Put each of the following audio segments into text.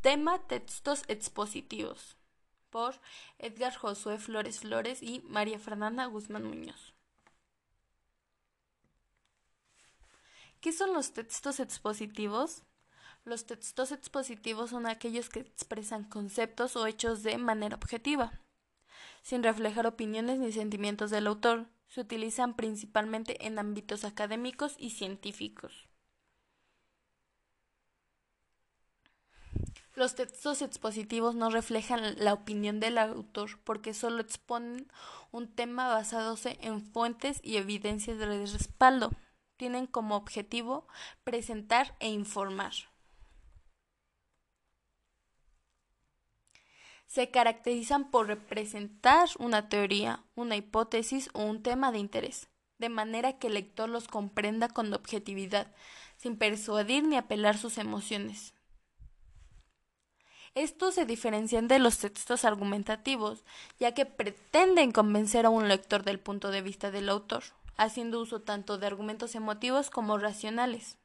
Tema Textos Expositivos por Edgar Josué Flores Flores y María Fernanda Guzmán Muñoz. ¿Qué son los textos expositivos? Los textos expositivos son aquellos que expresan conceptos o hechos de manera objetiva, sin reflejar opiniones ni sentimientos del autor. Se utilizan principalmente en ámbitos académicos y científicos. Los textos expositivos no reflejan la opinión del autor porque solo exponen un tema basándose en fuentes y evidencias de respaldo. Tienen como objetivo presentar e informar. Se caracterizan por representar una teoría, una hipótesis o un tema de interés, de manera que el lector los comprenda con objetividad, sin persuadir ni apelar sus emociones. Estos se diferencian de los textos argumentativos, ya que pretenden convencer a un lector del punto de vista del autor, haciendo uso tanto de argumentos emotivos como racionales.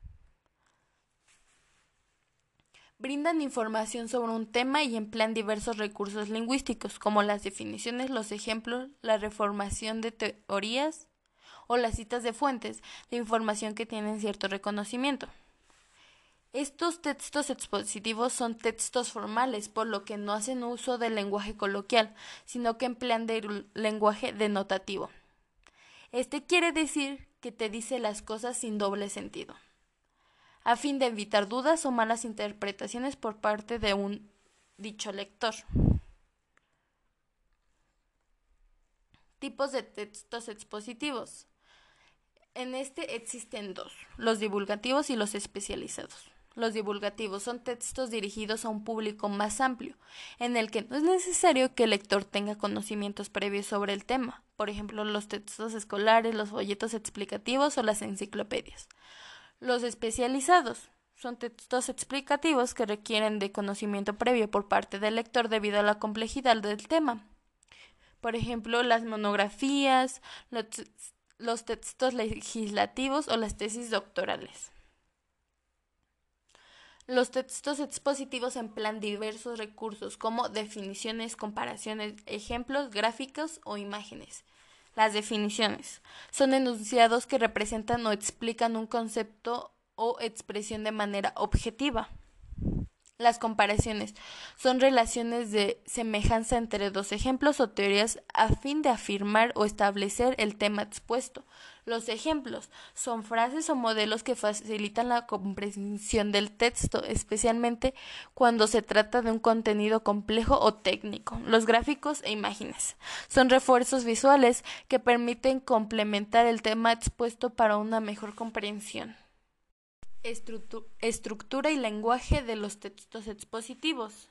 Brindan información sobre un tema y emplean diversos recursos lingüísticos, como las definiciones, los ejemplos, la reformación de teorías o las citas de fuentes de información que tienen cierto reconocimiento. Estos textos expositivos son textos formales, por lo que no hacen uso del lenguaje coloquial, sino que emplean del lenguaje denotativo. Este quiere decir que te dice las cosas sin doble sentido, a fin de evitar dudas o malas interpretaciones por parte de un dicho lector. Tipos de textos expositivos. En este existen dos, los divulgativos y los especializados. Los divulgativos son textos dirigidos a un público más amplio, en el que no es necesario que el lector tenga conocimientos previos sobre el tema, por ejemplo, los textos escolares, los folletos explicativos o las enciclopedias. Los especializados son textos explicativos que requieren de conocimiento previo por parte del lector debido a la complejidad del tema. Por ejemplo, las monografías, los, textos legislativos o las tesis doctorales. Los textos expositivos emplean diversos recursos como definiciones, comparaciones, ejemplos, gráficos o imágenes. Las definiciones son enunciados que representan o explican un concepto o expresión de manera objetiva. Las comparaciones son relaciones de semejanza entre dos ejemplos o teorías a fin de afirmar o establecer el tema expuesto. Los ejemplos son frases o modelos que facilitan la comprensión del texto, especialmente cuando se trata de un contenido complejo o técnico. Los gráficos e imágenes son refuerzos visuales que permiten complementar el tema expuesto para una mejor comprensión estructura y lenguaje de los textos expositivos.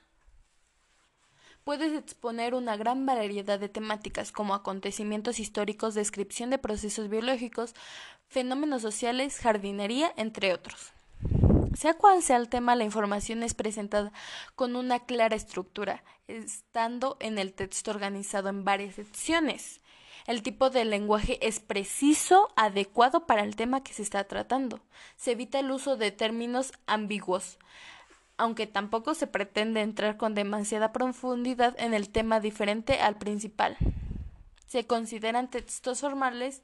Puedes exponer una gran variedad de temáticas como acontecimientos históricos, descripción de procesos biológicos, fenómenos sociales, jardinería, entre otros. Sea cual sea el tema, la información es presentada con una clara estructura, estando en el texto organizado en varias secciones. El tipo de lenguaje es preciso, adecuado para el tema que se está tratando. Se evita el uso de términos ambiguos, aunque tampoco se pretende entrar con demasiada profundidad en el tema diferente al principal. Se consideran textos formales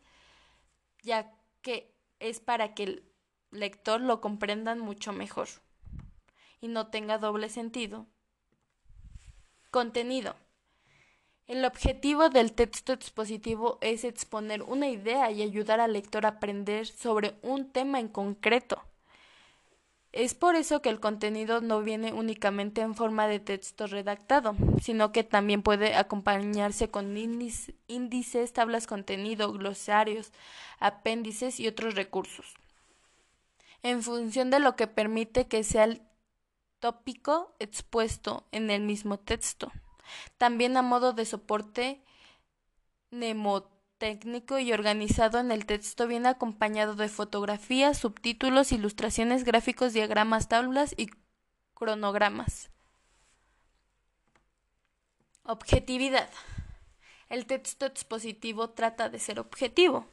ya que es para que el lector lo comprendan mucho mejor y no tenga doble sentido. Contenido. El objetivo del texto expositivo es exponer una idea y ayudar al lector a aprender sobre un tema en concreto. Es por eso que el contenido no viene únicamente en forma de texto redactado, sino que también puede acompañarse con índices, tablas contenido, glosarios, apéndices y otros recursos, en función de lo que permite que sea el tópico expuesto en el mismo texto. También a modo de soporte mnemotécnico y organizado en el texto viene acompañado de fotografías, subtítulos, ilustraciones, gráficos, diagramas, tablas y cronogramas. Objetividad. El texto expositivo trata de ser objetivo,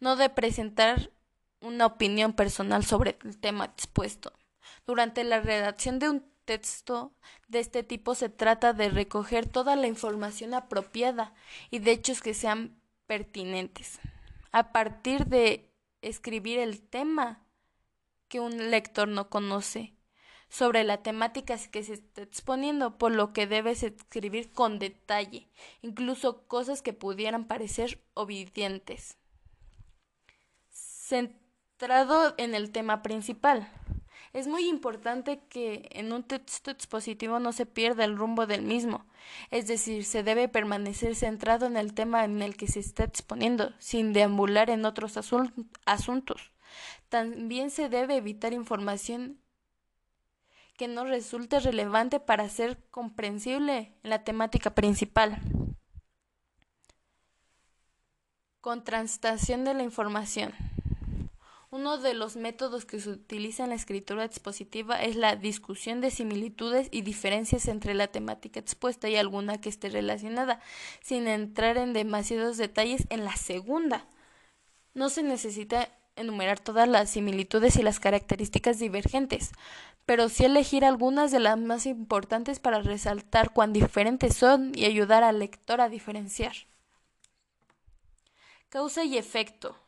no de presentar una opinión personal sobre el tema expuesto. Durante la redacción de un texto de este tipo se trata de recoger toda la información apropiada y de hechos que sean pertinentes. A partir de escribir el tema que un lector no conoce sobre la temática que se está exponiendo, por lo que debes escribir con detalle, incluso cosas que pudieran parecer obedientes. Centrado en el tema principal. Es muy importante que en un texto expositivo no se pierda el rumbo del mismo, es decir, se debe permanecer centrado en el tema en el que se está exponiendo, sin deambular en otros asuntos. También se debe evitar información que no resulte relevante para ser comprensible en la temática principal. Contrastación de la información. Uno de los métodos que se utiliza en la escritura expositiva es la discusión de similitudes y diferencias entre la temática expuesta y alguna que esté relacionada, sin entrar en demasiados detalles en la segunda. No se necesita enumerar todas las similitudes y las características divergentes, pero sí elegir algunas de las más importantes para resaltar cuán diferentes son y ayudar al lector a diferenciar. Causa y efecto.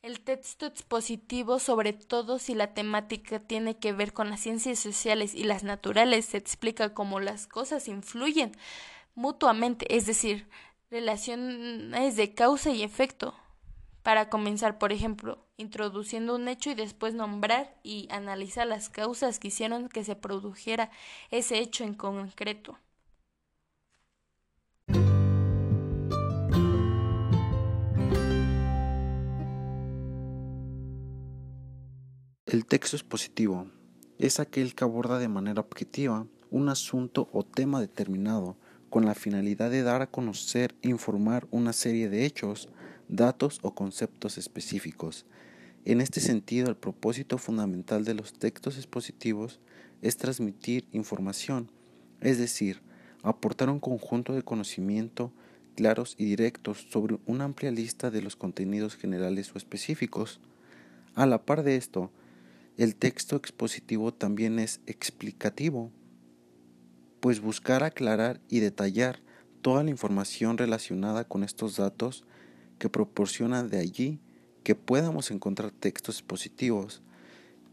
El texto expositivo, sobre todo si la temática tiene que ver con las ciencias sociales y las naturales, se explica cómo las cosas influyen mutuamente, es decir, relaciones de causa y efecto. Para comenzar, por ejemplo, introduciendo un hecho y después nombrar y analizar las causas que hicieron que se produjera ese hecho en concreto. El texto expositivo es aquel que aborda de manera objetiva un asunto o tema determinado con la finalidad de dar a conocer e informar una serie de hechos, datos o conceptos específicos. En este sentido, el propósito fundamental de los textos expositivos es transmitir información, es decir, aportar un conjunto de conocimiento claros y directos sobre una amplia lista de los contenidos generales o específicos. A la par de esto, el texto expositivo también es explicativo, pues buscar aclarar y detallar toda la información relacionada con estos datos que proporciona de allí que podamos encontrar textos expositivos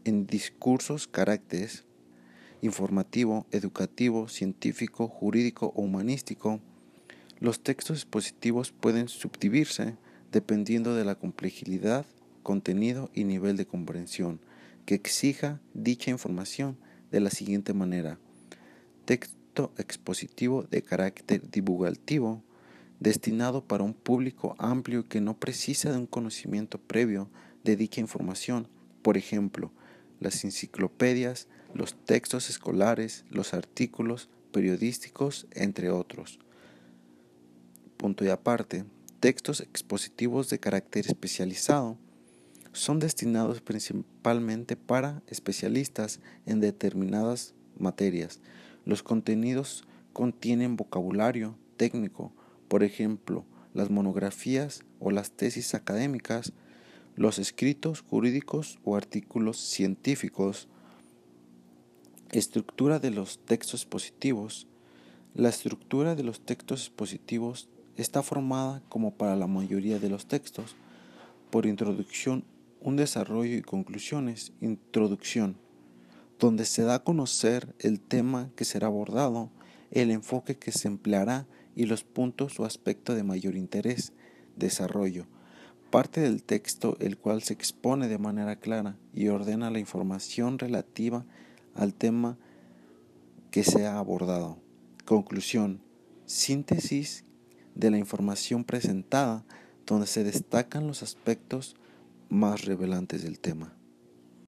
en discursos, caracteres informativo, educativo, científico, jurídico o humanístico. Los textos expositivos pueden subdividirse dependiendo de la complejidad, contenido y nivel de comprensión que exija dicha información de la siguiente manera. Texto expositivo de carácter divulgativo destinado para un público amplio que no precisa de un conocimiento previo de dicha información, por ejemplo, las enciclopedias, los textos escolares, los artículos periodísticos, entre otros. Punto y aparte, textos expositivos de carácter especializado son destinados principalmente para especialistas en determinadas materias. Los contenidos contienen vocabulario técnico, por ejemplo, las monografías o las tesis académicas, los escritos jurídicos o artículos científicos, estructura de los textos expositivos. La estructura de los textos expositivos está formada, como para la mayoría de los textos, por introducción un desarrollo y conclusiones, introducción, donde se da a conocer el tema que será abordado, el enfoque que se empleará y los puntos o aspectos de mayor interés, desarrollo, parte del texto el cual se expone de manera clara y ordena la información relativa al tema que se ha abordado. Conclusión, síntesis de la información presentada donde se destacan los aspectos más revelantes del tema.